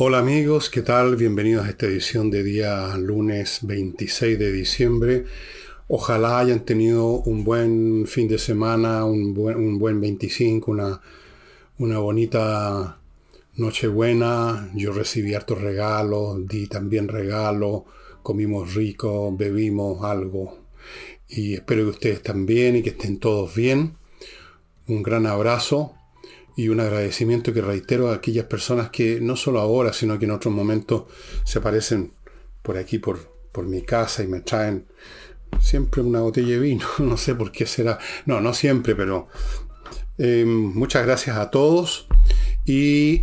Hola amigos, ¿qué tal? Bienvenidos a esta edición de día lunes 26 de diciembre. Ojalá hayan tenido un buen fin de semana, un buen, un buen 25, una, una bonita Nochebuena. Yo recibí hartos regalos, di también regalos, comimos rico, bebimos algo. Y espero que ustedes también y que estén todos bien. Un gran abrazo y un agradecimiento que reitero a aquellas personas que no solo ahora, sino que en otros momentos se aparecen por aquí, por, por mi casa y me traen siempre una botella de vino. No sé por qué será. No, no siempre, pero eh, muchas gracias a todos y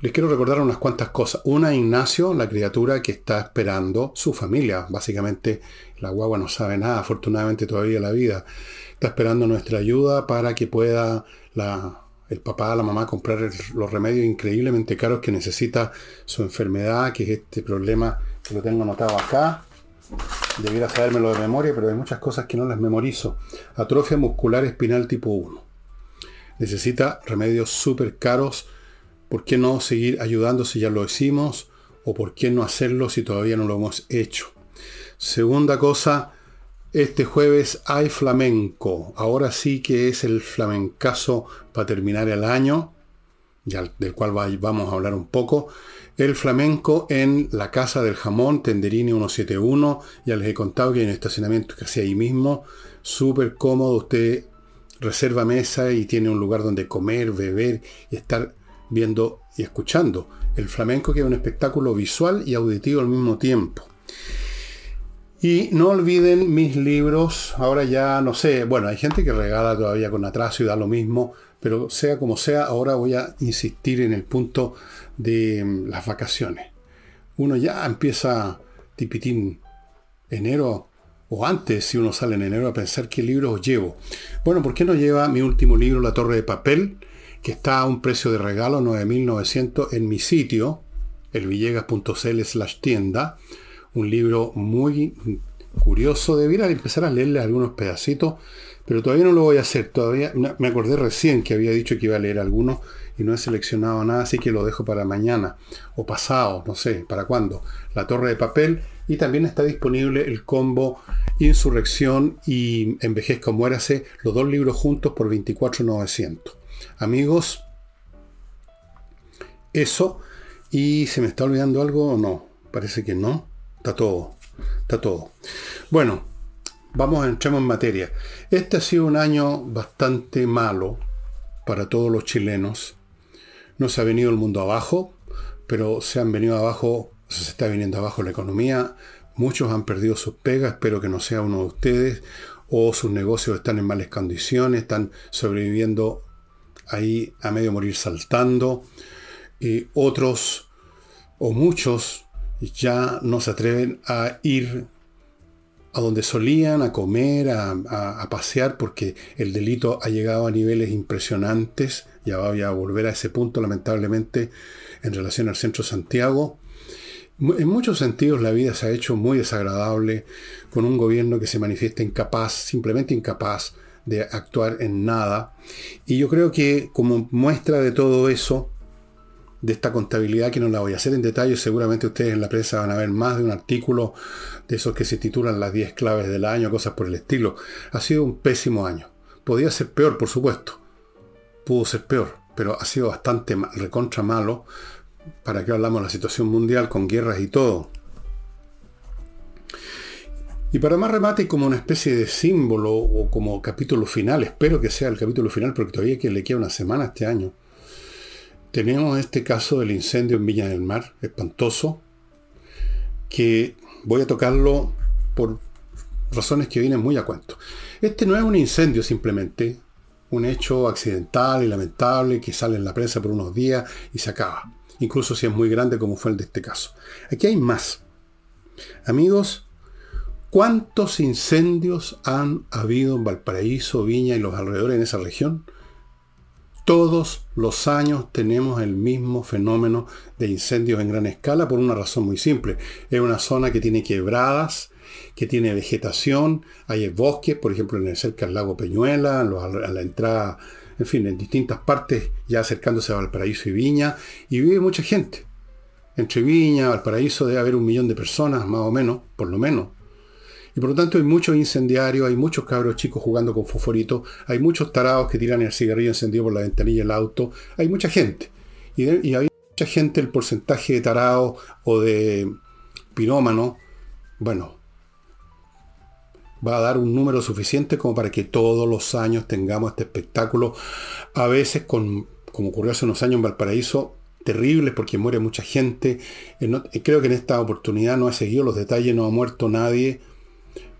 les quiero recordar unas cuantas cosas. Una, Ignacio, la criatura que está esperando su familia. Básicamente, la guagua no sabe nada, afortunadamente todavía la vida. Está esperando nuestra ayuda para que pueda la, el papá, la mamá comprar los remedios increíblemente caros que necesita su enfermedad, que es este problema que lo tengo anotado acá. Debiera sabérmelo de memoria, pero hay muchas cosas que no las memorizo. Atrofia muscular espinal tipo 1. Necesita remedios súper caros. ¿Por qué no seguir ayudando si ya lo hicimos? ¿O por qué no hacerlo si todavía no lo hemos hecho? Segunda cosa, este jueves hay flamenco. Ahora sí que es el flamencazo para terminar el año, del cual vamos a hablar un poco. El flamenco en la Casa del Jamón, Tenderini 171. Ya les he contado que hay un estacionamiento casi ahí mismo. Súper cómodo. Usted reserva mesa y tiene un lugar donde comer, beber y estar viendo y escuchando el flamenco, que es un espectáculo visual y auditivo al mismo tiempo. Y no olviden mis libros, ahora ya no sé, bueno, hay gente que regala todavía con atraso y da lo mismo, pero sea como sea, ahora voy a insistir en el punto de mm, las vacaciones. Uno ya empieza tipitín enero o antes, si uno sale en enero, a pensar qué libros llevo. Bueno, ¿por qué no lleva mi último libro, La Torre de Papel, que está a un precio de regalo, 9.900, en mi sitio, elvillegas.cl slash tienda? Un libro muy curioso. Debiera empezar a leerle algunos pedacitos, pero todavía no lo voy a hacer. Todavía me acordé recién que había dicho que iba a leer algunos y no he seleccionado nada, así que lo dejo para mañana o pasado, no sé, para cuándo. La Torre de Papel y también está disponible el combo Insurrección y Envejezca o Muérase, los dos libros juntos por 24,900. Amigos, eso. ¿Y se me está olvidando algo o no? Parece que no. Está todo. Está todo. Bueno, vamos entrar en materia. Este ha sido un año bastante malo para todos los chilenos. No se ha venido el mundo abajo, pero se han venido abajo, se está viniendo abajo la economía. Muchos han perdido sus pegas, espero que no sea uno de ustedes, o sus negocios están en malas condiciones, están sobreviviendo ahí a medio morir saltando. Y otros o muchos ya no se atreven a ir a donde solían, a comer, a, pasear, porque el delito ha llegado a niveles impresionantes. Ya voy a volver a ese punto, lamentablemente, en relación al centro Santiago. En muchos sentidos la vida se ha hecho muy desagradable con un gobierno que se manifiesta incapaz, simplemente incapaz de actuar en nada. Y yo creo que como muestra de todo eso, de esta contabilidad que no la voy a hacer en detalle. Seguramente ustedes en la prensa van a ver más de un artículo de esos que se titulan las 10 claves del año, cosas por el estilo. Ha sido un pésimo año. Podía ser peor, por supuesto. Pudo ser peor, pero ha sido bastante recontra malo. ¿Para qué hablamos de la situación mundial con guerras y todo? Y para más remate, como una especie de símbolo o como capítulo final, espero que sea el capítulo final porque todavía que le queda una semana este año tenemos este caso del incendio en Viña del Mar, espantoso, que voy a tocarlo por razones que vienen muy a cuento. Este no es un incendio simplemente, un hecho accidental y lamentable que sale en la prensa por unos días y se acaba, incluso si es muy grande como fue el de este caso. Aquí hay más. Amigos, ¿cuántos incendios han habido en Valparaíso, Viña y los alrededores en esa región? Todos los años tenemos el mismo fenómeno de incendios en gran escala por una razón muy simple. Es una zona que tiene quebradas, que tiene vegetación, hay bosques, por ejemplo, en el cerca del lago Peñuela, a la entrada, en fin, en distintas partes, ya acercándose a Valparaíso y Viña, y vive mucha gente. Entre Viña, Valparaíso debe haber un millón de personas, más o menos, por lo menos. Y por lo tanto hay muchos incendiarios, hay muchos cabros chicos jugando con fosforito, hay muchos tarados que tiran el cigarrillo encendido por la ventanilla del auto, hay mucha gente. Y, y hay mucha gente, el porcentaje de tarados o de pirómano, bueno, va a dar un número suficiente como para que todos los años tengamos este espectáculo, a veces con, como ocurrió hace unos años en Valparaíso, terribles porque muere mucha gente. Creo que en esta oportunidad no he seguido los detalles, no ha muerto nadie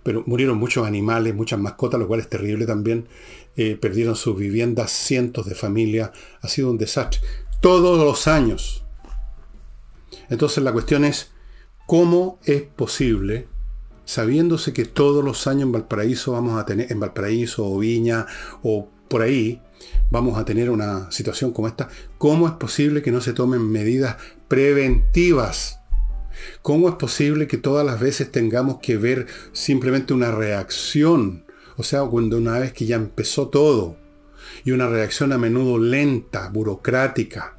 pero murieron muchos animales, muchas mascotas, lo cual es terrible también. Eh, perdieron sus viviendas, cientos de familias. Ha sido un desastre. Todos los años. Entonces la cuestión es, ¿cómo es posible, sabiéndose que todos los años en Valparaíso vamos a tener, en Valparaíso o Viña o por ahí, vamos a tener una situación como esta, ¿cómo es posible que no se tomen medidas preventivas? ¿Cómo es posible que todas las veces tengamos que ver simplemente una reacción? O sea, cuando una vez que ya empezó todo, y una reacción a menudo lenta, burocrática.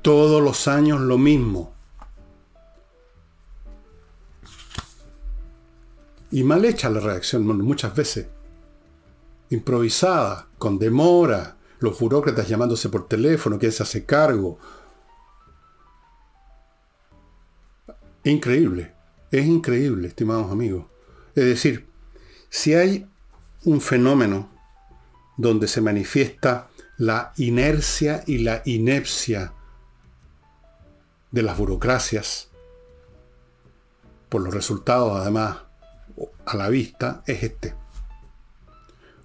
Todos los años lo mismo. Y mal hecha la reacción muchas veces. Improvisada, con demora, los burócratas llamándose por teléfono, quién se hace cargo, Increíble, es increíble, estimados amigos. Es decir, si hay un fenómeno donde se manifiesta la inercia y la inepcia de las burocracias, por los resultados además a la vista, es este.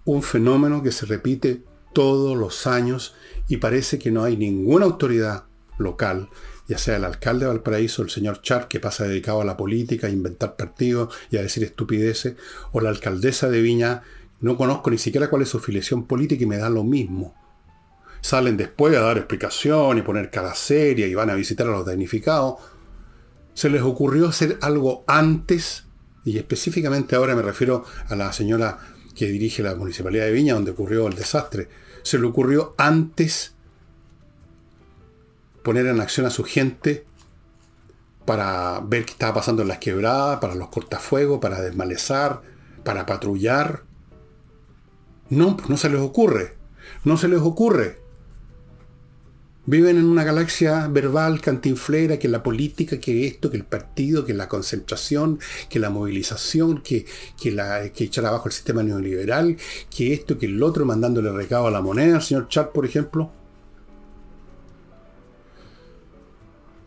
Un fenómeno que se repite todos los años y parece que no hay ninguna autoridad local ya sea el alcalde de Valparaíso, el señor Char, que pasa dedicado a la política, a inventar partidos y a decir estupideces, o la alcaldesa de Viña, no conozco ni siquiera cuál es su filiación política y me da lo mismo. Salen después a dar explicación y poner cara seria y van a visitar a los damnificados. Se les ocurrió hacer algo antes, y específicamente ahora me refiero a la señora que dirige la Municipalidad de Viña, donde ocurrió el desastre. Se le ocurrió antes poner en acción a su gente para ver qué estaba pasando en las quebradas, para los cortafuegos, para desmalezar, para patrullar. No, pues no se les ocurre. No se les ocurre. Viven en una galaxia verbal cantinflera, que la política, que esto, que el partido, que la concentración, que la movilización, que, que, que echar abajo el sistema neoliberal, que esto, que el otro, mandándole recado a la moneda, al señor Char, por ejemplo.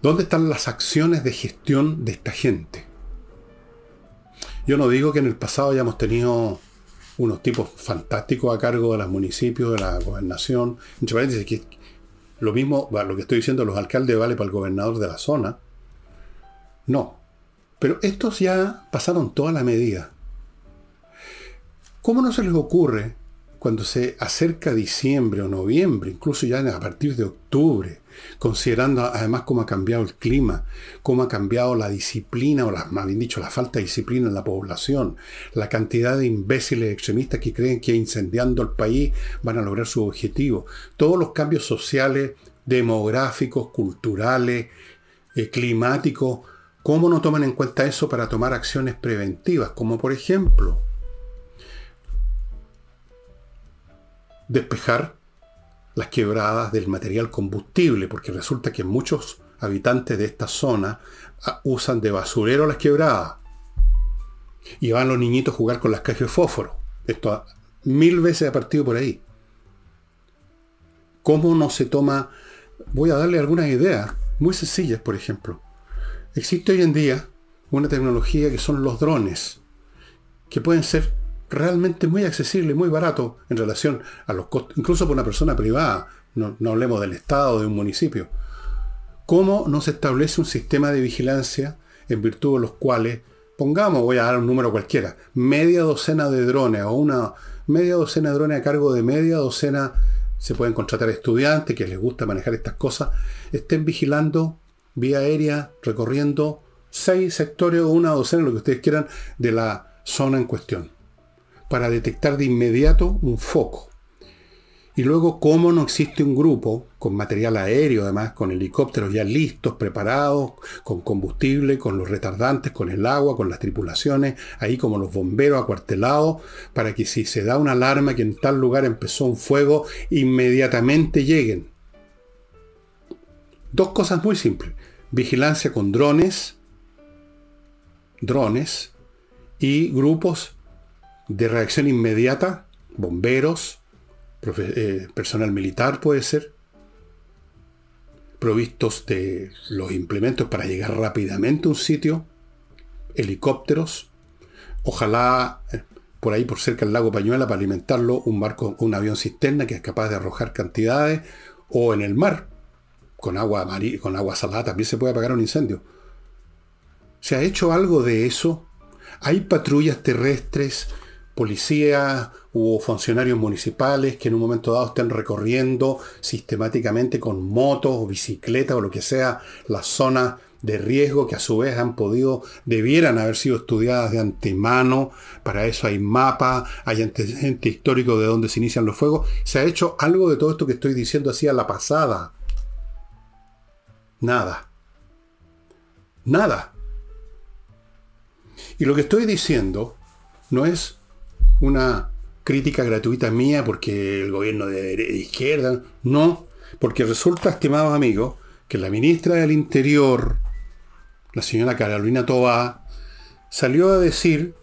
¿Dónde están las acciones de gestión de esta gente? Yo no digo que en el pasado hayamos tenido unos tipos fantásticos a cargo de los municipios, de la gobernación. Que lo mismo, lo que estoy diciendo, los alcaldes vale para el gobernador de la zona. No. Pero estos ya pasaron toda la medida. ¿Cómo no se les ocurre cuando se acerca diciembre o noviembre, incluso ya a partir de octubre, considerando además cómo ha cambiado el clima, cómo ha cambiado la disciplina, o más bien dicho, la falta de disciplina en la población, la cantidad de imbéciles extremistas que creen que incendiando el país van a lograr su objetivo, todos los cambios sociales, demográficos, culturales, eh, climáticos, ¿cómo no toman en cuenta eso para tomar acciones preventivas? Como por ejemplo, despejar las quebradas del material combustible, porque resulta que muchos habitantes de esta zona ah, usan de basurero las quebradas. Y van los niñitos a jugar con las cajas de fósforo. Esto mil veces ha partido por ahí. ¿Cómo no se toma? Voy a darle algunas ideas muy sencillas, por ejemplo. Existe hoy en día una tecnología que son los drones, que pueden ser realmente muy accesible, muy barato en relación a los costos, incluso por una persona privada, no, hablemos del Estado, de un municipio. ¿Cómo no se establece un sistema de vigilancia en virtud de los cuales, pongamos, voy a dar un número cualquiera, media docena de drones o una media docena de drones a cargo de media docena, se pueden contratar estudiantes que les gusta manejar estas cosas, estén vigilando vía aérea, recorriendo seis sectores o una docena, lo que ustedes quieran, de la zona en cuestión para detectar de inmediato un foco. Y luego, ¿cómo no existe un grupo con material aéreo, además, con helicópteros ya listos, preparados, con combustible, con los retardantes, con el agua, con las tripulaciones, ahí como los bomberos acuartelados, para que si se da una alarma que en tal lugar empezó un fuego, inmediatamente lleguen? Dos cosas muy simples. Vigilancia con drones, drones y grupos de reacción inmediata, bomberos, eh, personal militar puede ser, provistos de los implementos para llegar rápidamente a un sitio, helicópteros, ojalá eh, por ahí por cerca del lago Pañuela para alimentarlo un barco, un avión cisterna que es capaz de arrojar cantidades, o en el mar, con agua, con agua salada también se puede apagar un incendio. ¿Se ha hecho algo de eso? ¿Hay patrullas terrestres policías u funcionarios municipales que en un momento dado estén recorriendo sistemáticamente con motos o bicicletas o lo que sea las zonas de riesgo que a su vez han podido, debieran haber sido estudiadas de antemano. Para eso hay mapas, hay antecedente histórico de dónde se inician los fuegos. Se ha hecho algo de todo esto que estoy diciendo así a la pasada. Nada. Nada. Y lo que estoy diciendo no es una crítica gratuita mía porque el gobierno de, izquierda. No, porque resulta, estimados amigos, que la ministra del Interior, la señora Carolina Tobá, salió a decir,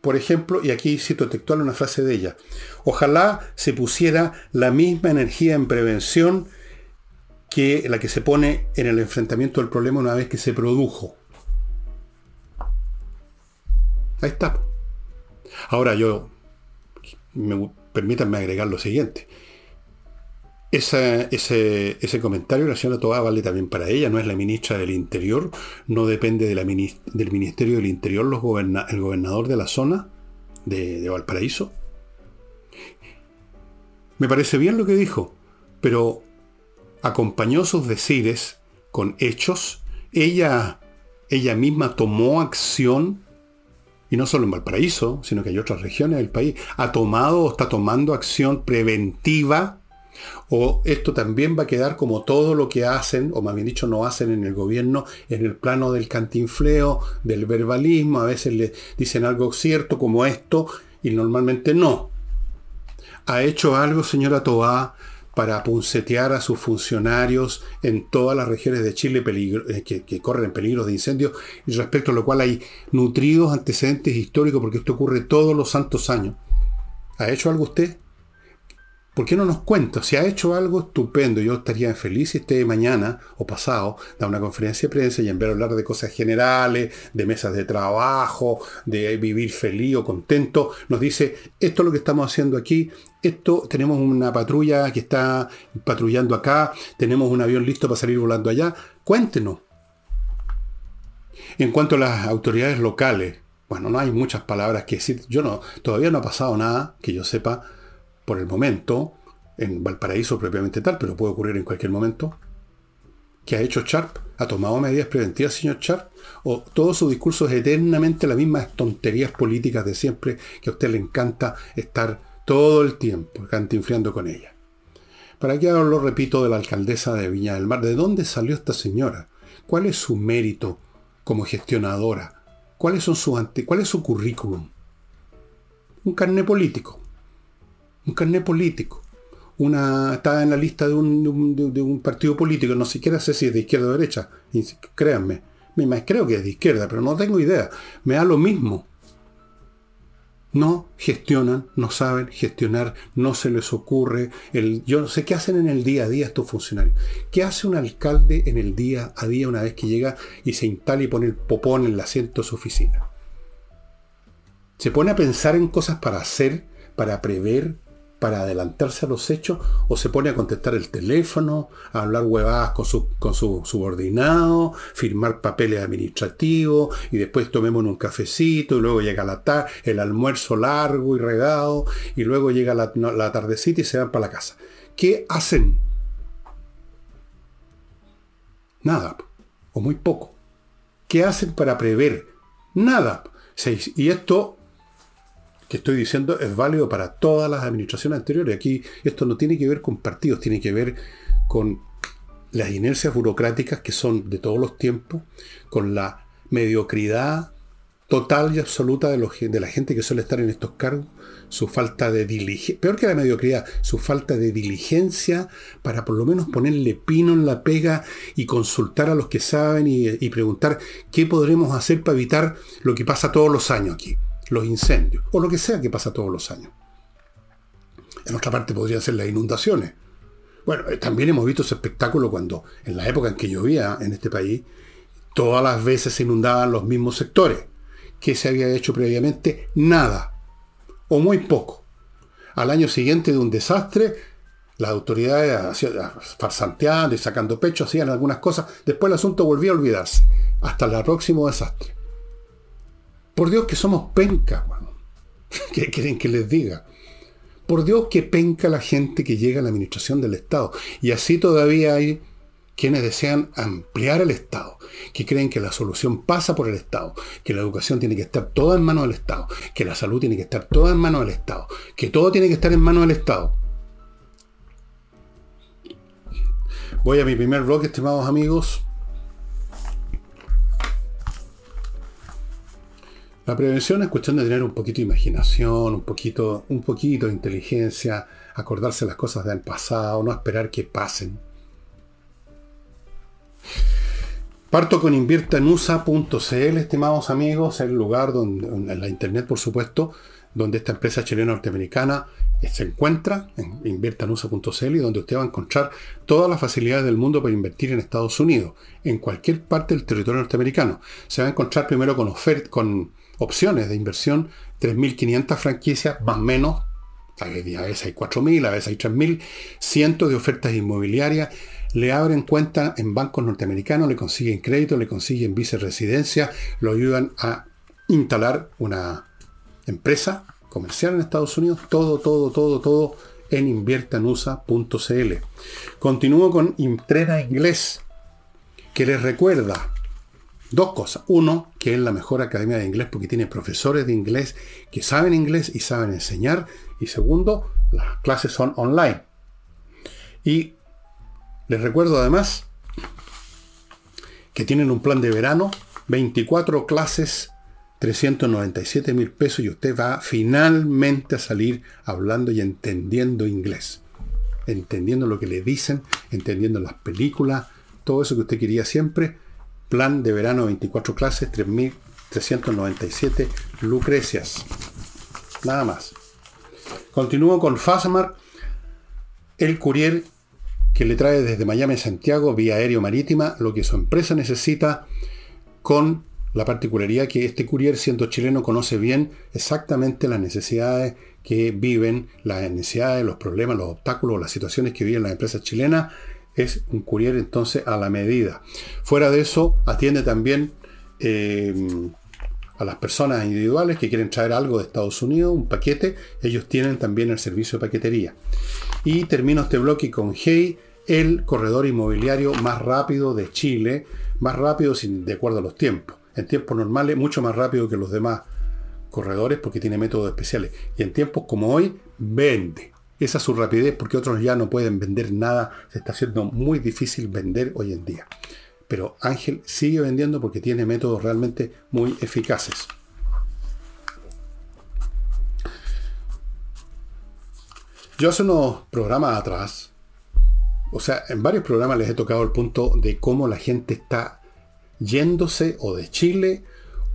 por ejemplo, y aquí cito textual una frase de ella, ojalá se pusiera la misma energía en prevención que la que se pone en el enfrentamiento del problema una vez que se produjo. Ahí está. Ahora yo, me, permítanme agregar lo siguiente. ese, ese, comentario de la señora Toá vale también para ella, no es la ministra del Interior, no depende de la del Ministerio del Interior los el gobernador de la zona de, de, Valparaíso. Me parece bien lo que dijo, pero acompañó sus decires con hechos, ella, ella misma tomó acción y no solo en Valparaíso, sino que hay otras regiones del país, ha tomado o está tomando acción preventiva, o esto también va a quedar como todo lo que hacen, o más bien dicho, no hacen en el gobierno, en el plano del cantinfleo, del verbalismo, a veces le dicen algo cierto como esto, y normalmente no. ¿Ha hecho algo, señora Toá, para puncetear a sus funcionarios en todas las regiones de Chile eh, que, corren peligro de incendios, y respecto a lo cual hay nutridos antecedentes históricos, porque esto ocurre todos los santos años. ¿Ha hecho algo usted? ¿Por qué no nos cuenta? Si ha hecho algo estupendo, yo estaría feliz si usted mañana o pasado da una conferencia de prensa y en vez de hablar de cosas generales, de mesas de trabajo, de vivir feliz o contento, nos dice, esto es lo que estamos haciendo aquí, esto, tenemos una patrulla que está patrullando acá, tenemos un avión listo para salir volando allá, cuéntenos. En cuanto a las autoridades locales, bueno, no hay muchas palabras que decir. Yo no, todavía no ha pasado nada que yo sepa por el momento, en Valparaíso propiamente tal, pero puede ocurrir en cualquier momento. ¿Qué ha hecho Sharp? ¿Ha tomado medidas preventivas, señor Sharp? ¿O todo su discurso es eternamente las mismas tonterías políticas de siempre que a usted le encanta estar todo el tiempo cantinfriando con ella? ¿Para qué lo repito de la alcaldesa de Viña del Mar? ¿De dónde salió esta señora? ¿Cuál es su mérito como gestionadora? ¿Cuáles son sus ¿Cuál es su currículum? Un carné político un carnet político. Una, está en la lista de un, partido político, no siquiera sé si es de izquierda o derecha, créanme. Creo que es de izquierda, pero no tengo idea. Me da lo mismo. No gestionan, no saben gestionar, no se les ocurre. Yo no sé qué hacen en el día a día estos funcionarios. ¿Qué hace un alcalde en el día a día una vez que llega y se instala y pone el popón en el asiento de su oficina? ¿Se pone a pensar en cosas para hacer, para prever, para adelantarse a los hechos o se pone a contestar el teléfono, a hablar huevadas con su, con su subordinado, firmar papeles administrativos y después tomemos un cafecito y luego llega la tarde, el almuerzo largo y regado y luego llega la, la tardecita y se van para la casa. ¿Qué hacen? Nada, o muy poco. ¿Qué hacen para prever? Nada. Y esto que estoy diciendo es válido para todas las administraciones anteriores. Aquí esto no tiene que ver con partidos, tiene que ver con las inercias burocráticas que son de todos los tiempos, con la mediocridad total y absoluta de, la gente que suele estar en estos cargos, su falta de diligencia, peor que la mediocridad, su falta de diligencia para por lo menos ponerle pino en la pega y consultar a los que saben y preguntar qué podremos hacer para evitar lo que pasa todos los años aquí, los incendios, o lo que sea que pasa todos los años. En otra parte podrían ser las inundaciones. Bueno, eh, también hemos visto ese espectáculo cuando, en la época en que llovía en este país, todas las veces se inundaban los mismos sectores que se había hecho previamente? Nada, o muy poco. Al año siguiente de un desastre, las autoridades farsanteando y sacando pecho hacían algunas cosas, después el asunto volvía a olvidarse, hasta el próximo desastre. Por Dios que somos penca, bueno. ¿qué quieren que les diga? Por Dios que penca la gente que llega a la administración del Estado. Y así todavía hay quienes desean ampliar el Estado, que creen que la solución pasa por el Estado, que la educación tiene que estar toda en manos del Estado, que la salud tiene que estar toda en manos del Estado, que todo tiene que estar en manos del Estado. Voy a mi primer bloque, estimados amigos. La prevención es cuestión de tener un poquito de imaginación, un poquito, un poquito de inteligencia, acordarse las cosas del pasado, no esperar que pasen. Parto con inviertanusa.cl, estimados amigos, el lugar donde, en la internet, por supuesto, donde esta empresa chilena norteamericana se encuentra, en inviertanusa.cl, y donde usted va a encontrar todas las facilidades del mundo para invertir en Estados Unidos, en cualquier parte del territorio norteamericano. Se va a encontrar primero con, con opciones de inversión, 3.500 franquicias, más o menos, a veces hay 4.000, a veces hay 3.000, cientos de ofertas inmobiliarias, le abren cuenta en bancos norteamericanos, le consiguen crédito, le consiguen viceresidencia, lo ayudan a instalar una empresa comercial en Estados Unidos, todo, todo, todo, todo en inviertanusa.cl. Continúo con Imtrena Inglés, que les recuerda dos cosas. Uno, que es la mejor academia de inglés porque tiene profesores de inglés que saben inglés y saben enseñar. Y segundo, las clases son online. Y les recuerdo además que tienen un plan de verano, 24 clases, 397 mil pesos y usted va finalmente a salir hablando y entendiendo inglés. Entendiendo lo que le dicen, entendiendo las películas, todo eso que usted quería siempre. Plan de verano, 24 clases, 3.397 lucrecias. Nada más. Continúo con Fastmark, el courier que le trae desde Miami a Santiago vía aéreo marítima lo que su empresa necesita con la particularidad que este courier, siendo chileno, conoce bien exactamente las necesidades que viven, las necesidades, los problemas, los obstáculos, las situaciones que viven las empresas chilenas. Es un courier entonces a la medida. Fuera de eso, atiende también eh, a las personas individuales que quieren traer algo de Estados Unidos, un paquete. Ellos tienen también el servicio de paquetería. Y termino este bloque con Hey, el corredor inmobiliario más rápido de Chile, más rápido sin, de acuerdo a los tiempos. En tiempos normales, mucho más rápido que los demás corredores porque tiene métodos especiales. Y en tiempos como hoy, vende. Esa es su rapidez porque otros ya no pueden vender nada. Se está haciendo muy difícil vender hoy en día. Pero Ángel sigue vendiendo porque tiene métodos realmente muy eficaces. Yo hace unos programas atrás o sea, en varios programas les he tocado el punto de cómo la gente está yéndose o de Chile,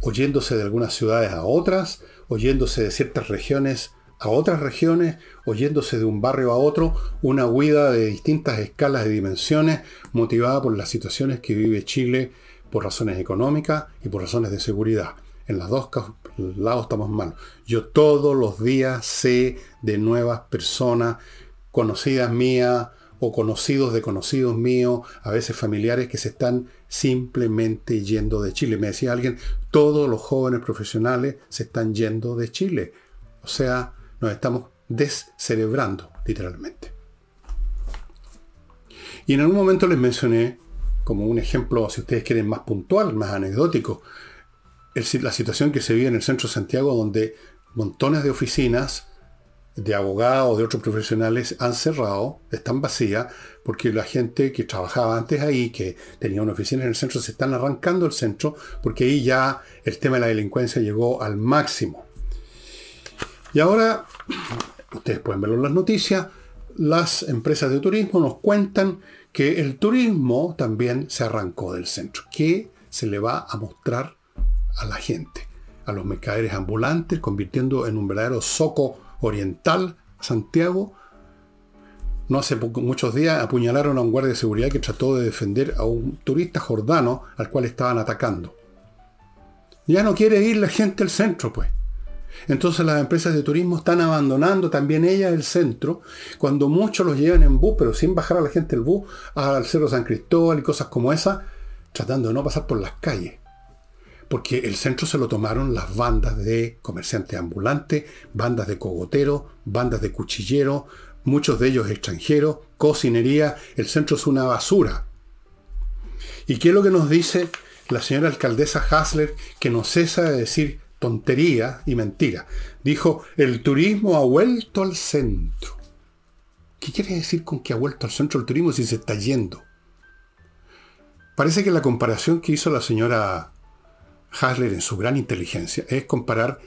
o yéndose de algunas ciudades a otras, o yéndose de ciertas regiones a otras regiones, o yéndose de un barrio a otro, una huida de distintas escalas de dimensiones motivada por las situaciones que vive Chile por razones económicas y por razones de seguridad. En los dos lados estamos mal. Yo todos los días sé de nuevas personas, conocidas mías, o conocidos de conocidos míos, a veces familiares que se están simplemente yendo de Chile. Me decía alguien, todos los jóvenes profesionales se están yendo de Chile. O sea, nos estamos descerebrando, literalmente. Y en algún momento les mencioné, como un ejemplo, si ustedes quieren más puntual, más anecdótico, la situación que se vive en el centro de Santiago, donde montones de oficinas de abogados de otros profesionales han cerrado, están vacías, porque la gente que trabajaba antes ahí, que tenía una oficina en el centro, se están arrancando el centro, porque ahí ya el tema de la delincuencia llegó al máximo. Y ahora, ustedes pueden verlo en las noticias, las empresas de turismo nos cuentan que el turismo también se arrancó del centro. ¿Qué se le va a mostrar a la gente? A los mercaderes ambulantes, convirtiendo en un verdadero soco oriental Santiago. No hace muchos días apuñalaron a un guardia de seguridad que trató de defender a un turista jordano al cual estaban atacando. Ya no quiere ir la gente al centro, pues. Entonces las empresas de turismo están abandonando también ellas el centro, cuando muchos los llevan en bus, pero sin bajar a la gente el bus, al Cerro San Cristóbal y cosas como esas, tratando de no pasar por las calles porque el centro se lo tomaron las bandas de comerciantes ambulantes, bandas de cogoteros, bandas de cuchilleros, muchos de ellos extranjeros, cocinería, el centro es una basura. ¿Y qué es lo que nos dice la señora alcaldesa Hasler, que no cesa de decir tontería y mentira? Dijo, el turismo ha vuelto al centro. ¿Qué quiere decir con que ha vuelto al centro el turismo si se está yendo? Parece que la comparación que hizo la señora Hasler en su gran inteligencia es comparar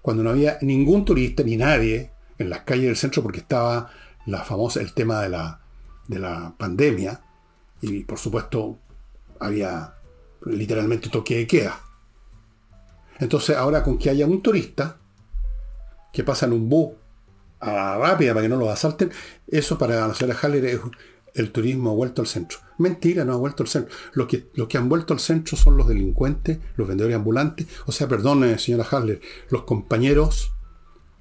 cuando no había ningún turista ni nadie en las calles del centro porque estaba la famosa, el tema de la, de la pandemia y por supuesto había literalmente toque de queda. Entonces ahora con que haya un turista que pasa en un bus a la rápida para que no lo asalten, eso para la señora Haller es, el turismo ha vuelto al centro. Mentira, no ha vuelto al centro. Los que, que han vuelto al centro son los delincuentes, los vendedores ambulantes. O sea, perdone, señora Hasler, los compañeros,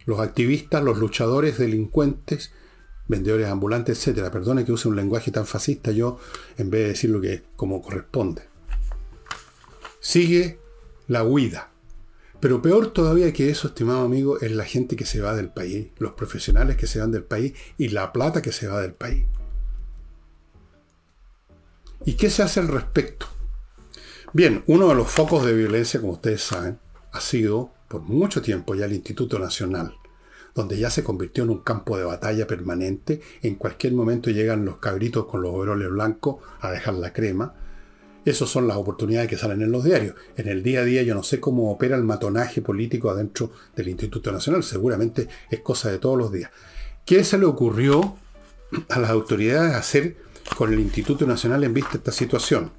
los activistas, los luchadores, delincuentes, vendedores ambulantes, etcétera. Perdone que use un lenguaje tan fascista yo, en vez de decir lo que como corresponde. Sigue la huida. Pero peor todavía que eso, estimado amigo, es la gente que se va del país, los profesionales que se van del país y la plata que se va del país. ¿Y qué se hace al respecto? Bien, uno de los focos de violencia, como ustedes saben, ha sido por mucho tiempo ya el Instituto Nacional, donde ya se convirtió en un campo de batalla permanente. En cualquier momento llegan los cabritos con los overoles blancos a dejar la crema. Esas son las oportunidades que salen en los diarios. En el día a día yo no sé cómo opera el matonaje político adentro del Instituto Nacional. Seguramente es cosa de todos los días. ¿Qué se le ocurrió a las autoridades hacer con el Instituto Nacional en vista de esta situación.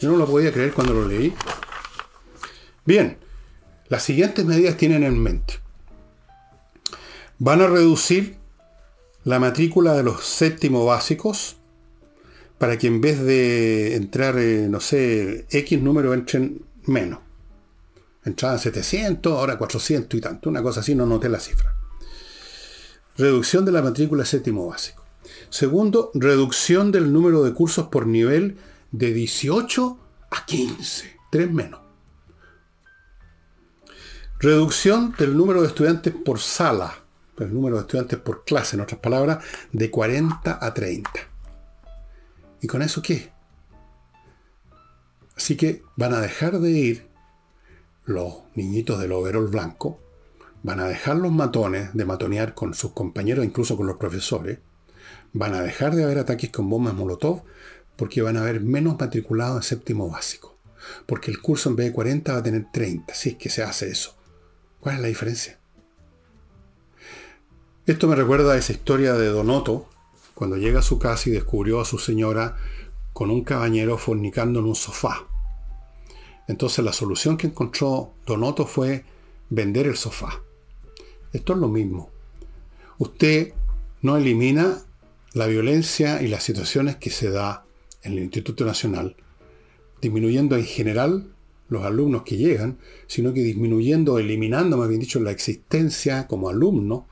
Yo no lo podía creer cuando lo leí. Bien, las siguientes medidas tienen en mente. Van a reducir la matrícula de los séptimos básicos para que en vez de entrar, eh, no sé, X número entren menos. Entraban 700, ahora 400 y tanto. Una cosa así, no noté la cifra. Reducción de la matrícula séptimo básico. Segundo, reducción del número de cursos por nivel de 18 a 15, tres menos. Reducción del número de estudiantes por sala, el número de estudiantes por clase, en otras palabras, de 40 a 30. ¿Y con eso qué? Así que van a dejar de ir los niñitos del overol blanco, van a dejar los matones de matonear con sus compañeros, incluso con los profesores, van a dejar de haber ataques con bombas Molotov porque van a haber menos matriculados en séptimo básico. Porque el curso en vez de 40 va a tener 30, si es que se hace eso. ¿Cuál es la diferencia? Esto me recuerda a esa historia de Donoto, cuando llega a su casa y descubrió a su señora con un caballero fornicando en un sofá. Entonces la solución que encontró Donoto fue vender el sofá. Esto es lo mismo. Usted no elimina la violencia y las situaciones que se da en el Instituto Nacional, disminuyendo en general los alumnos que llegan, sino que disminuyendo, eliminando, más bien dicho, la existencia como alumno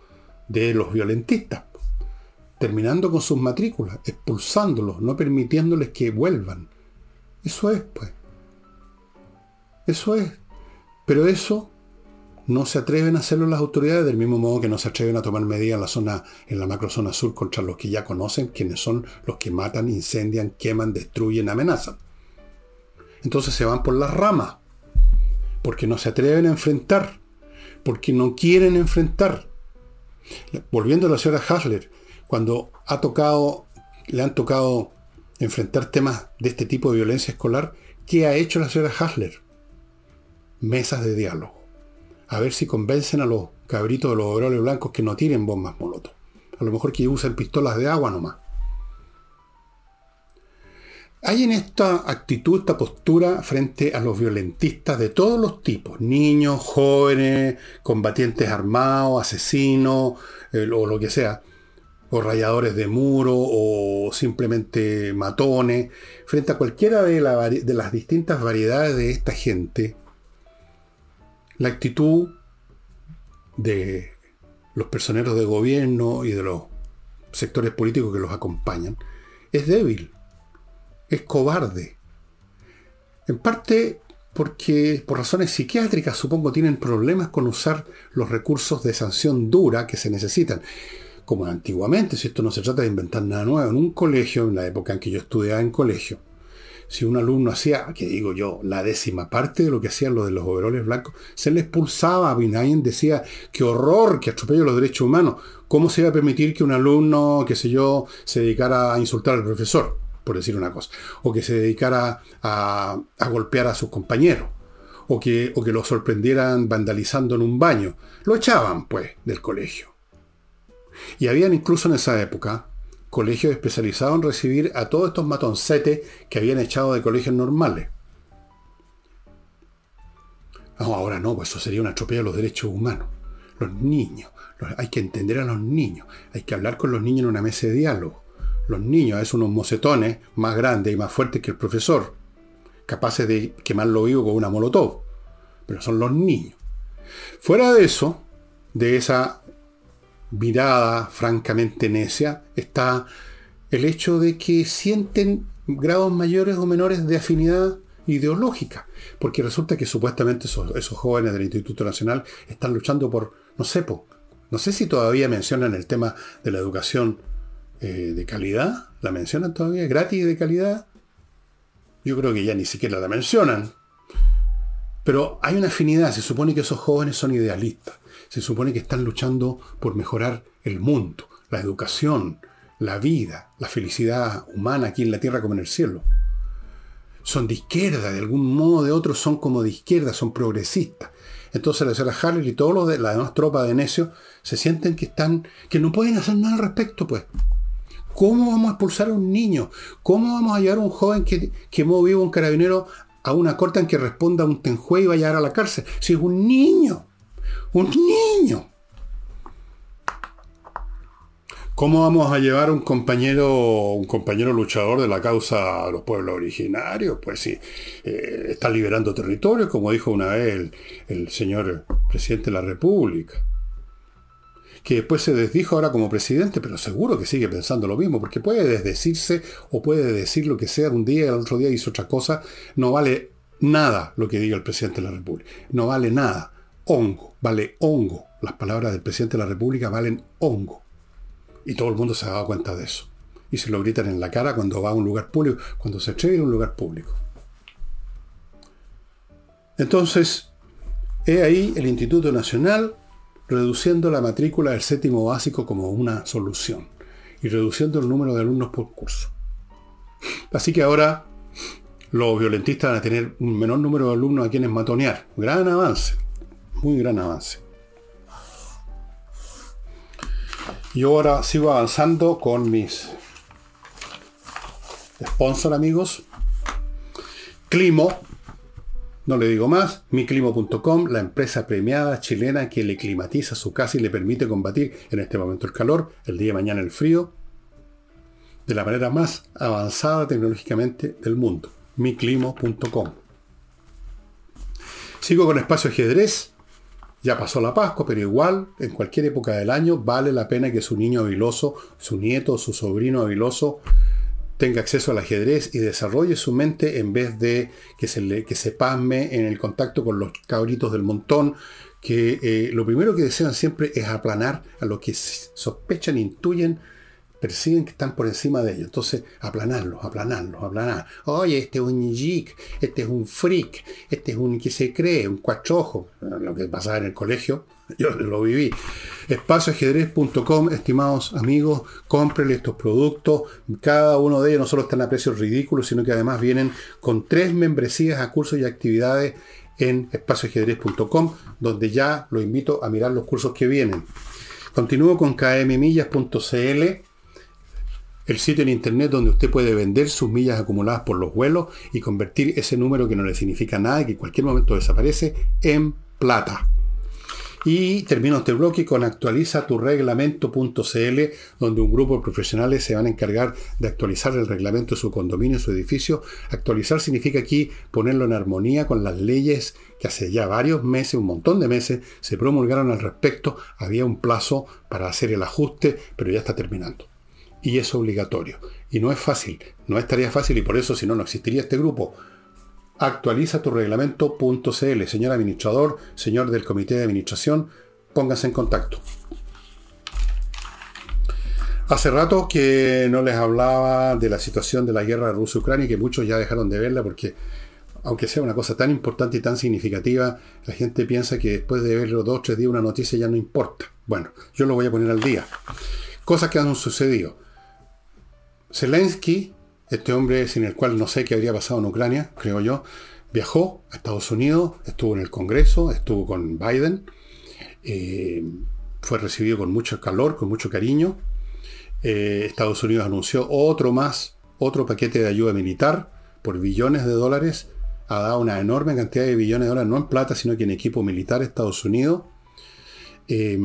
de los violentistas, terminando con sus matrículas, expulsándolos, no permitiéndoles que vuelvan. Eso es, pues. Eso es. Pero eso no se atreven a hacerlo las autoridades, del mismo modo que no se atreven a tomar medidas en la zona, en la macrozona sur contra los que ya conocen, quienes son los que matan, incendian, queman, destruyen, amenazan. Entonces se van por las ramas, porque no se atreven a enfrentar, porque no quieren enfrentar. Volviendo a la señora Hasler, cuando ha tocado, le han tocado enfrentar temas de este tipo de violencia escolar, ¿qué ha hecho la señora Hasler? Mesas de diálogo. A ver si convencen a los cabritos de los overoles blancos que no tiren bombas moloto. A lo mejor que usen pistolas de agua nomás. Hay en esta actitud, esta postura frente a los violentistas de todos los tipos, niños, jóvenes, combatientes armados, asesinos, eh, o lo que sea, o rayadores de muro, o simplemente matones, frente a cualquiera de, de las distintas variedades de esta gente, la actitud de los personeros de gobierno y de los sectores políticos que los acompañan es débil es cobarde. En parte porque por razones psiquiátricas, supongo, tienen problemas con usar los recursos de sanción dura que se necesitan. Como antiguamente, si esto no se trata de inventar nada nuevo, en un colegio, en la época en que yo estudiaba en colegio, si un alumno hacía, que digo yo, la décima parte de lo que hacían los de los overoles blancos, se le expulsaba. Y nadie decía, qué horror, que atropello los derechos humanos. ¿Cómo se iba a permitir que un alumno, qué sé yo, se dedicara a insultar al profesor? por decir una cosa, o que se dedicara a, golpear a sus compañeros, o que, o que lo sorprendieran vandalizando en un baño. Lo echaban, pues, del colegio. Y habían incluso en esa época colegios especializados en recibir a todos estos matoncetes que habían echado de colegios normales. ahora no, pues eso sería una atropello de los derechos humanos. Los niños, hay que entender a los niños, hay que hablar con los niños en una mesa de diálogo los niños, es unos mocetones más grandes y más fuertes que el profesor, capaces de quemarlo vivo con una molotov. Pero son los niños. Fuera de eso, de esa mirada francamente necia, está el hecho de que sienten grados mayores o menores de afinidad ideológica, porque resulta que supuestamente esos, jóvenes del Instituto Nacional están luchando por, no sé, no sé si todavía mencionan el tema de la educación eh, de calidad, la mencionan todavía, gratis de calidad. Yo creo que ya ni siquiera la mencionan. Pero hay una afinidad, se supone que esos jóvenes son idealistas, se supone que están luchando por mejorar el mundo, la educación, la vida, la felicidad humana aquí en la tierra como en el cielo. Son de izquierda, de algún modo o de otro son como de izquierda, son progresistas. Entonces la señora Harley y todos los de la demás tropa de necios se sienten que están, que no pueden hacer nada al respecto, pues. ¿Cómo vamos a expulsar a un niño? ¿Cómo vamos a llevar a un joven que quemó vivo un carabinero a una corte en que responda a un tenjue y va a a la cárcel? Si es un niño. Un niño. ¿Cómo vamos a llevar un compañero, un compañero luchador de la causa a los pueblos originarios? Pues sí, eh, está liberando territorios, como dijo una vez el señor presidente de la República que después se desdijo ahora como presidente, pero seguro que sigue pensando lo mismo, porque puede desdecirse o puede decir lo que sea un día y el otro día hizo otra cosa. No vale nada lo que diga el presidente de la República. No vale nada. Hongo, vale hongo. Las palabras del presidente de la República valen hongo. Y todo el mundo se ha dado cuenta de eso. Y se lo gritan en la cara cuando va a un lugar público, cuando se atreve a un lugar público. Entonces, he ahí el Instituto Nacional reduciendo la matrícula del séptimo básico como una solución y reduciendo el número de alumnos por curso. Así que ahora los violentistas van a tener un menor número de alumnos a quienes matonear. Gran avance, muy gran avance. Y ahora sigo avanzando con mis sponsor amigos. Climo, no le digo más, miclimo.com, la empresa premiada chilena que le climatiza su casa y le permite combatir en este momento el calor, el día de mañana el frío, de la manera más avanzada tecnológicamente del mundo. miclimo.com. Sigo con espacio ajedrez. Ya pasó la Pascua, pero igual, en cualquier época del año, vale la pena que su niño habiloso, su nieto, su sobrino habiloso, tenga acceso al ajedrez y desarrolle su mente en vez de que se, que se pasme en el contacto con los cabritos del montón, que eh, lo primero que desean siempre es aplanar a lo que sospechan, intuyen perciben que están por encima de ellos. Entonces, aplanarlos, aplanarlos, aplanar. Oye, este es un geek, este es un freak, este es un que se cree, un cuachojo. Lo que pasaba en el colegio, yo lo viví. Espacioajedrez.com, estimados amigos, cómprenle estos productos. Cada uno de ellos no solo están a precios ridículos, sino que además vienen con tres membresías a cursos y actividades en espacioajedrez.com, donde ya lo invito a mirar los cursos que vienen. Continúo con kmmillas.cl, el sitio en internet donde usted puede vender sus millas acumuladas por los vuelos y convertir ese número que no le significa nada y que en cualquier momento desaparece en plata. Y termino este bloque con actualiza tu reglamento.cl, donde un grupo de profesionales se van a encargar de actualizar el reglamento de su condominio, su edificio. Actualizar significa aquí ponerlo en armonía con las leyes que hace ya varios meses, un montón de meses, se promulgaron al respecto. Había un plazo para hacer el ajuste, pero ya está terminando. Y es obligatorio. Y no es fácil, no es tarea fácil y por eso si no, no existiría este grupo actualiza tu reglamento.cl. Señor administrador, señor del comité de administración, pónganse en contacto. Hace rato que no les hablaba de la situación de la guerra Rusia-Ucrania y que muchos ya dejaron de verla porque, aunque sea una cosa tan importante y tan significativa, la gente piensa que después de verlo dos o tres días una noticia ya no importa. Bueno, yo lo voy a poner al día. Cosas que han sucedido. Zelensky este hombre sin el cual no sé qué habría pasado en Ucrania, creo yo, viajó a Estados Unidos, estuvo en el Congreso, estuvo con Biden, eh, fue recibido con mucho calor, con mucho cariño. Eh, Estados Unidos anunció otro más, otro paquete de ayuda militar por billones de dólares. Ha dado una enorme cantidad de billones de dólares, no en plata, sino que en equipo militar Estados Unidos. Eh,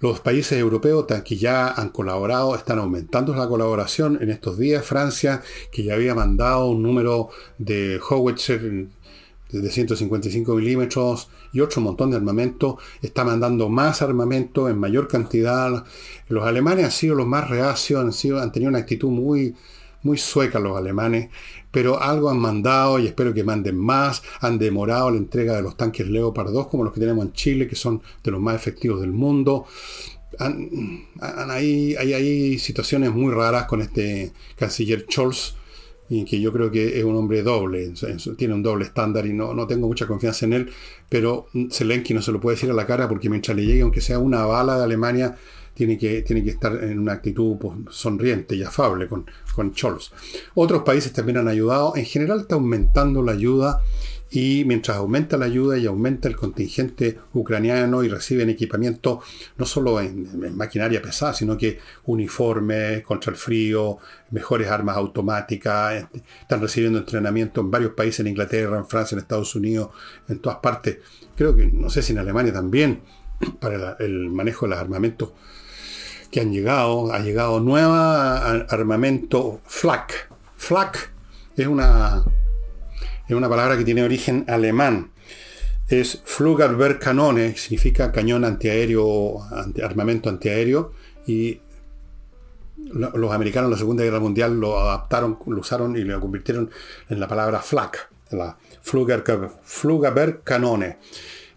los países europeos que ya han colaborado están aumentando la colaboración en estos días. Francia, que ya había mandado un número de Howitzer de 155 milímetros y otro montón de armamento, está mandando más armamento en mayor cantidad. Los alemanes han sido los más reacios, han, sido, han tenido una actitud muy, muy sueca los alemanes, pero algo han mandado y espero que manden más. Han demorado la entrega de los tanques Leopard 2 como los que tenemos en Chile, que son de los más efectivos del mundo. hay, hay, situaciones muy raras con este canciller Scholz, y que yo creo que es un hombre doble, tiene un doble estándar y no, no tengo mucha confianza en él, pero Zelensky no se lo puede decir a la cara porque mientras le llegue, aunque sea una bala de Alemania, tiene que, tiene que estar en una actitud pues, sonriente y afable con, con. Otros países también han ayudado. En general está aumentando la ayuda y mientras aumenta la ayuda y aumenta el contingente ucraniano y reciben equipamiento no solo en, maquinaria pesada, sino que uniformes contra el frío, mejores armas automáticas, están recibiendo entrenamiento en varios países, en Inglaterra, en Francia, en Estados Unidos, en todas partes. Creo que, no sé si en Alemania también, para el manejo de los armamentos que han llegado, ha llegado nueva armamento FLAK. FLAK es una, es una palabra que tiene origen alemán. Es Flugabwehrkanone, significa cañón antiaéreo, armamento antiaéreo, y los americanos en la Segunda Guerra Mundial lo adaptaron, lo usaron y lo convirtieron en la palabra FLAK, la Flugabwehrkanone.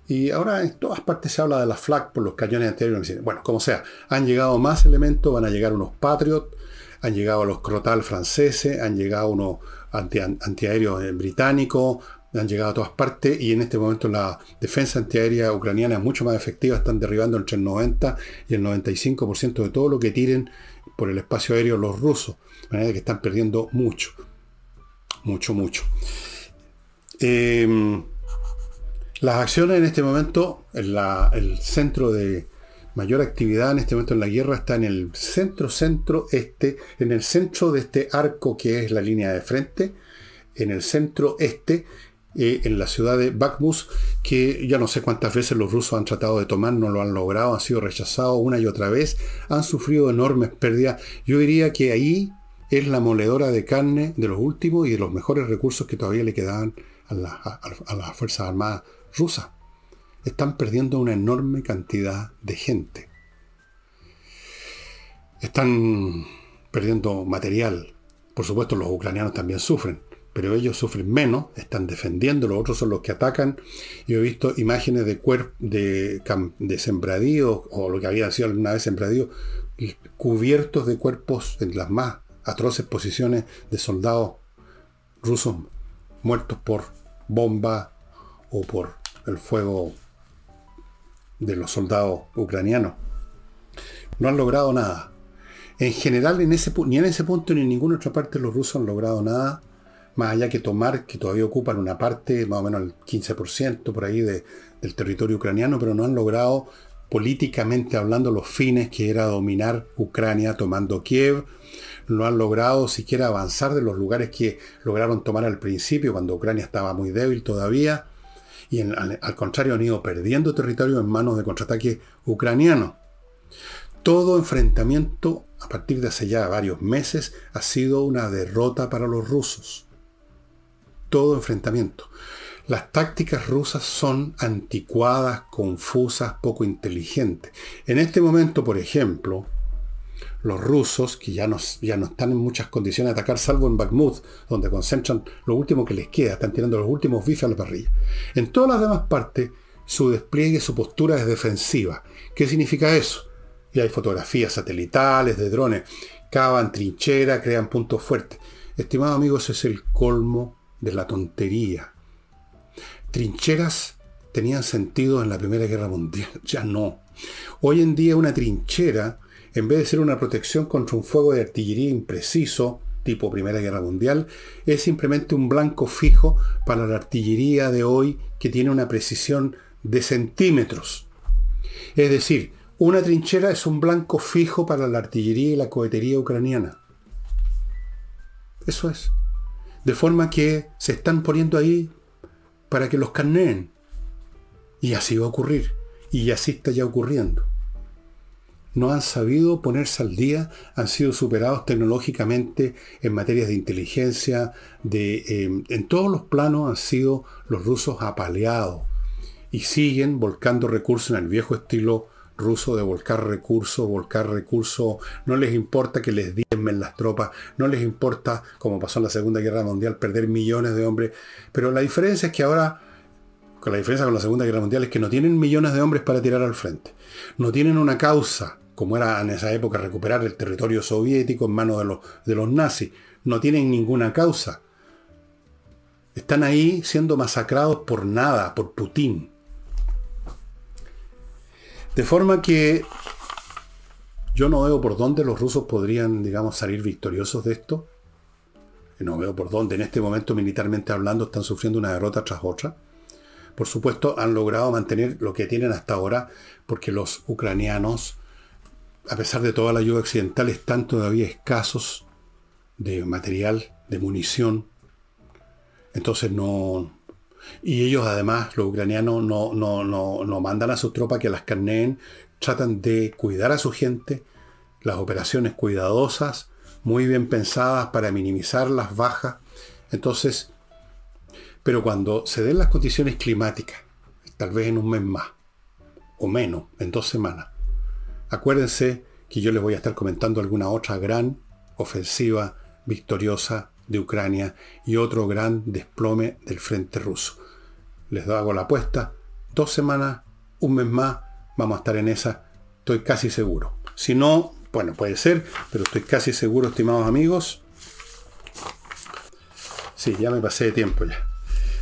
Y ahora en todas partes se habla de la FLAC por los cañones anteriores. Bueno, como sea, han llegado más elementos, van a llegar unos Patriot, han llegado los Crotal franceses, han llegado unos antiaéreos eh, británicos, han llegado a todas partes y en este momento la defensa antiaérea ucraniana es mucho más efectiva, están derribando entre el 90 y el 95% de todo lo que tiren por el espacio aéreo los rusos, de manera que están perdiendo mucho, mucho, mucho. Eh, las acciones en este momento, el centro de mayor actividad en este momento en la guerra está en el centro, centro, este, en el centro de este arco que es la línea de frente, en el centro este, eh, en la ciudad de Bakhmut, que ya no sé cuántas veces los rusos han tratado de tomar, no lo han logrado, han sido rechazados una y otra vez, han sufrido enormes pérdidas. Yo diría que ahí es la moledora de carne de los últimos y de los mejores recursos que todavía le quedaban a, a las Fuerzas Armadas rusa. Están perdiendo una enorme cantidad de gente. Están perdiendo material. Por supuesto, los ucranianos también sufren, pero ellos sufren menos, están defendiendo, los otros son los que atacan. Yo he visto imágenes de, de, de sembradíos, o lo que había sido alguna vez sembradíos, cubiertos de cuerpos en las más atroces posiciones de soldados rusos muertos por bomba o por el fuego de los soldados ucranianos. No han logrado nada. En general, en ese, ni en ese punto ni en ninguna otra parte los rusos han logrado nada, más allá que tomar, que todavía ocupan una parte, más o menos el 15% por ahí del territorio ucraniano, pero no han logrado políticamente hablando los fines que era dominar Ucrania tomando Kiev, no han logrado siquiera avanzar de los lugares que lograron tomar al principio, cuando Ucrania estaba muy débil todavía, y al, al, contrario han ido perdiendo territorio en manos de contraataques ucranianos. Todo enfrentamiento a partir de hace ya varios meses ha sido una derrota para los rusos. Todo enfrentamiento. Las tácticas rusas son anticuadas, confusas, poco inteligentes. En este momento, por ejemplo, los rusos, que ya no, ya no están en muchas condiciones de atacar, salvo en Bakhmut, donde concentran lo último que les queda, están tirando los últimos bifes a la parrilla. En todas las demás partes, su despliegue, su postura es defensiva. ¿Qué significa eso? Y hay fotografías satelitales de drones, cavan trinchera, crean puntos fuertes. Estimado amigos, es el colmo de la tontería. Trincheras tenían sentido en la Primera Guerra Mundial, ya no. Hoy en día una trinchera en vez de ser una protección contra un fuego de artillería impreciso, tipo Primera Guerra Mundial, es simplemente un blanco fijo para la artillería de hoy que tiene una precisión de centímetros. Es decir, una trinchera es un blanco fijo para la artillería y la cohetería ucraniana. Eso es. De forma que se están poniendo ahí para que los carneen. Y así va a ocurrir. Y así está ya ocurriendo no han sabido ponerse al día, han sido superados tecnológicamente en materias de inteligencia, de, em, en todos los planos han sido los rusos apaleados y siguen volcando recursos en el viejo estilo ruso de volcar recursos, volcar recursos, no les importa que les diezmen las tropas, no les importa, como pasó en la Segunda Guerra Mundial, perder millones de hombres, pero la diferencia es que ahora, la diferencia con la Segunda Guerra Mundial, es que no tienen millones de hombres para tirar al frente, no tienen una causa, como era en esa época recuperar el territorio soviético en manos de los, de los nazis. No tienen ninguna causa. Están ahí siendo masacrados por nada, por Putin. De forma que yo no veo por dónde los rusos podrían, digamos, salir victoriosos de esto. No veo por dónde. En este momento, militarmente hablando, están sufriendo una derrota tras otra. Por supuesto, han logrado mantener lo que tienen hasta ahora, porque los ucranianos a pesar de toda la ayuda occidental, están todavía escasos de material, de munición. Entonces no... Y ellos además, los ucranianos, no, no, no, mandan a sus tropas que las carneen, tratan de cuidar a su gente, las operaciones cuidadosas, muy bien pensadas para minimizar las bajas. Entonces, pero cuando se den las condiciones climáticas, tal vez en un mes más, o menos, en dos semanas, Acuérdense que yo les voy a estar comentando alguna otra gran ofensiva victoriosa de Ucrania y otro gran desplome del frente ruso. Les hago la apuesta, dos semanas, un mes más, vamos a estar en esa, estoy casi seguro. Si no, bueno, puede ser, pero estoy casi seguro, estimados amigos. Sí, ya me pasé de tiempo ya.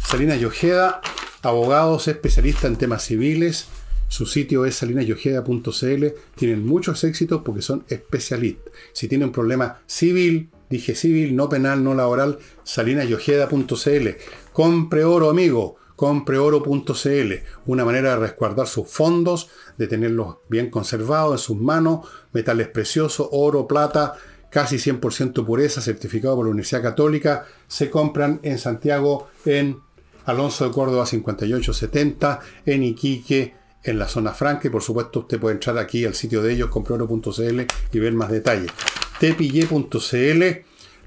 Salina Yojeda, abogados, especialista en temas civiles, su sitio es salinasyojeda.cl. Tienen muchos éxitos porque son especialistas. Si tienen un problema civil, dije civil, no penal, no laboral, salinasyojeda.cl. Compre oro, amigo. Compreoro.cl. Una manera de resguardar sus fondos, de tenerlos bien conservados en sus manos. Metales preciosos, oro, plata, casi 100% pureza, certificado por la Universidad Católica. Se compran en Santiago, en Alonso de Córdoba 5870, en Iquique en la zona franca y por supuesto usted puede entrar aquí al sitio de ellos, comproro.cl y ver más detalles. Tepille.cl,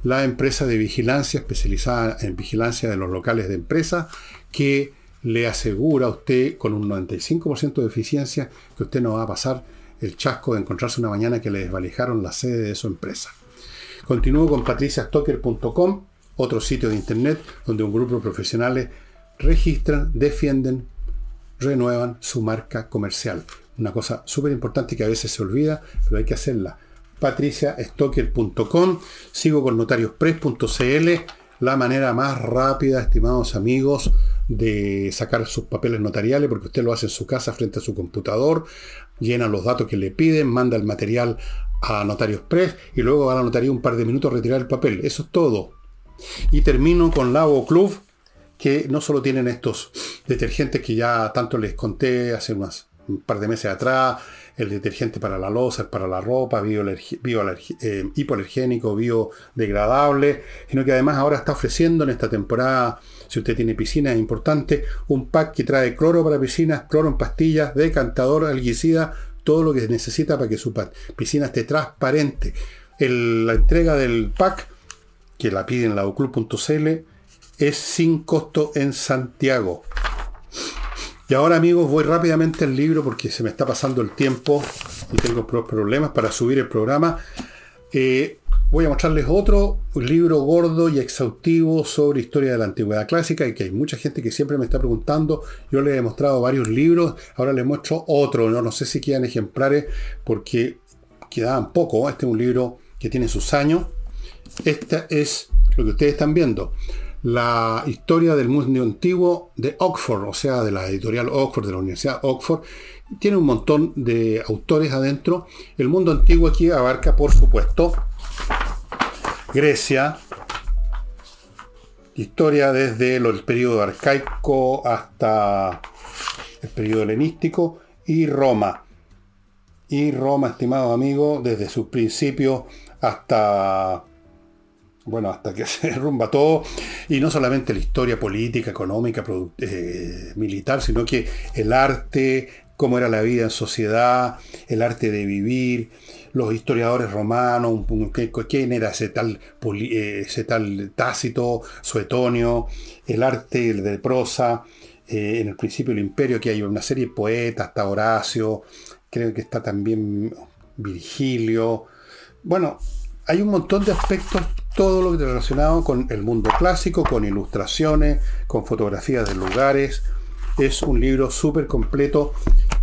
la empresa de vigilancia especializada en vigilancia de los locales de empresa que le asegura a usted con un 95% de eficiencia que usted no va a pasar el chasco de encontrarse una mañana que le desvalijaron la sede de su empresa. Continúo con patriciastocker.com, otro sitio de internet donde un grupo de profesionales registran, defienden, renuevan su marca comercial. Una cosa súper importante que a veces se olvida, pero hay que hacerla. patriciastocker.com, sigo con notariospress.cl, la manera más rápida, estimados amigos, de sacar sus papeles notariales, porque usted lo hace en su casa frente a su computador, llena los datos que le piden, manda el material a Notarios Press y luego va a la notaría un par de minutos a retirar el papel. Eso es todo. Y termino con Lavo Club, que no solo tienen estos detergentes que ya tanto les conté hace unas, un par de meses atrás, el detergente para la losa, para la ropa, bio, eh, biodegradable, sino que además ahora está ofreciendo en esta temporada, si usted tiene piscina, es importante, un pack que trae cloro para piscinas, cloro en pastillas, decantador, alguicida, todo lo que necesita para que su piscina esté transparente. la entrega del pack, que la piden en es sin costo en Santiago. Y ahora amigos voy rápidamente al libro porque se me está pasando el tiempo y tengo problemas para subir el programa. Eh, voy a mostrarles otro libro gordo y exhaustivo sobre historia de la antigüedad clásica y que hay mucha gente que siempre me está preguntando. Yo les he mostrado varios libros, ahora les muestro otro, no, no sé si quedan ejemplares porque quedaban poco. Este es un libro que tiene sus años. Esta es lo que ustedes están viendo. La historia del mundo antiguo de Oxford, o sea, de la editorial Oxford, de la Universidad Oxford. Tiene un montón de autores adentro. El mundo antiguo aquí abarca, por supuesto, Grecia, historia desde el periodo arcaico hasta el periodo helenístico, y Roma. Y Roma, estimado amigo, desde sus principios hasta, bueno, hasta que se derrumba todo, y no solamente la historia política, económica, eh, militar, sino que el arte, cómo era la vida en sociedad, el arte de vivir, los historiadores romanos, quién era ese tal, eh, ese tal Tácito, Suetonio, el arte de prosa, eh, en el principio del imperio, que hay una serie de poetas, hasta Horacio, creo que está también Virgilio. Bueno, hay un montón de aspectos, todo lo relacionado con el mundo clásico, con ilustraciones, con fotografías de lugares. Es un libro súper completo.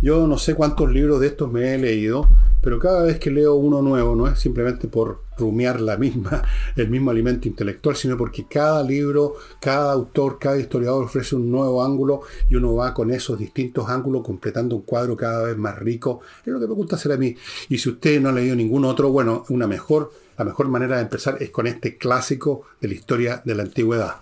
Yo no sé cuántos libros de estos me he leído, pero cada vez que leo uno nuevo no es simplemente por rumiar la misma, el mismo alimento intelectual, sino porque cada libro, cada autor, cada historiador ofrece un nuevo ángulo y uno va con esos distintos ángulos completando un cuadro cada vez más rico. Es lo que me gusta hacer a mí. Y si usted no ha leído ningún otro, bueno, una mejor, la mejor manera de empezar es con este clásico de la historia de la antigüedad.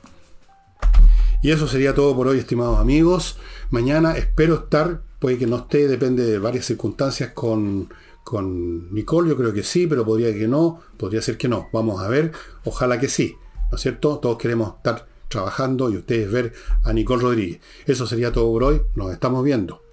Y eso sería todo por hoy, estimados amigos. Mañana espero estar, puede que no esté, depende de varias circunstancias con con Nicole, yo creo que sí, pero podría que no, podría ser que no. Vamos a ver, ojalá que sí, ¿no es cierto? Todos queremos estar trabajando y ustedes ver a Nicole Rodríguez. Eso sería todo por hoy, nos estamos viendo.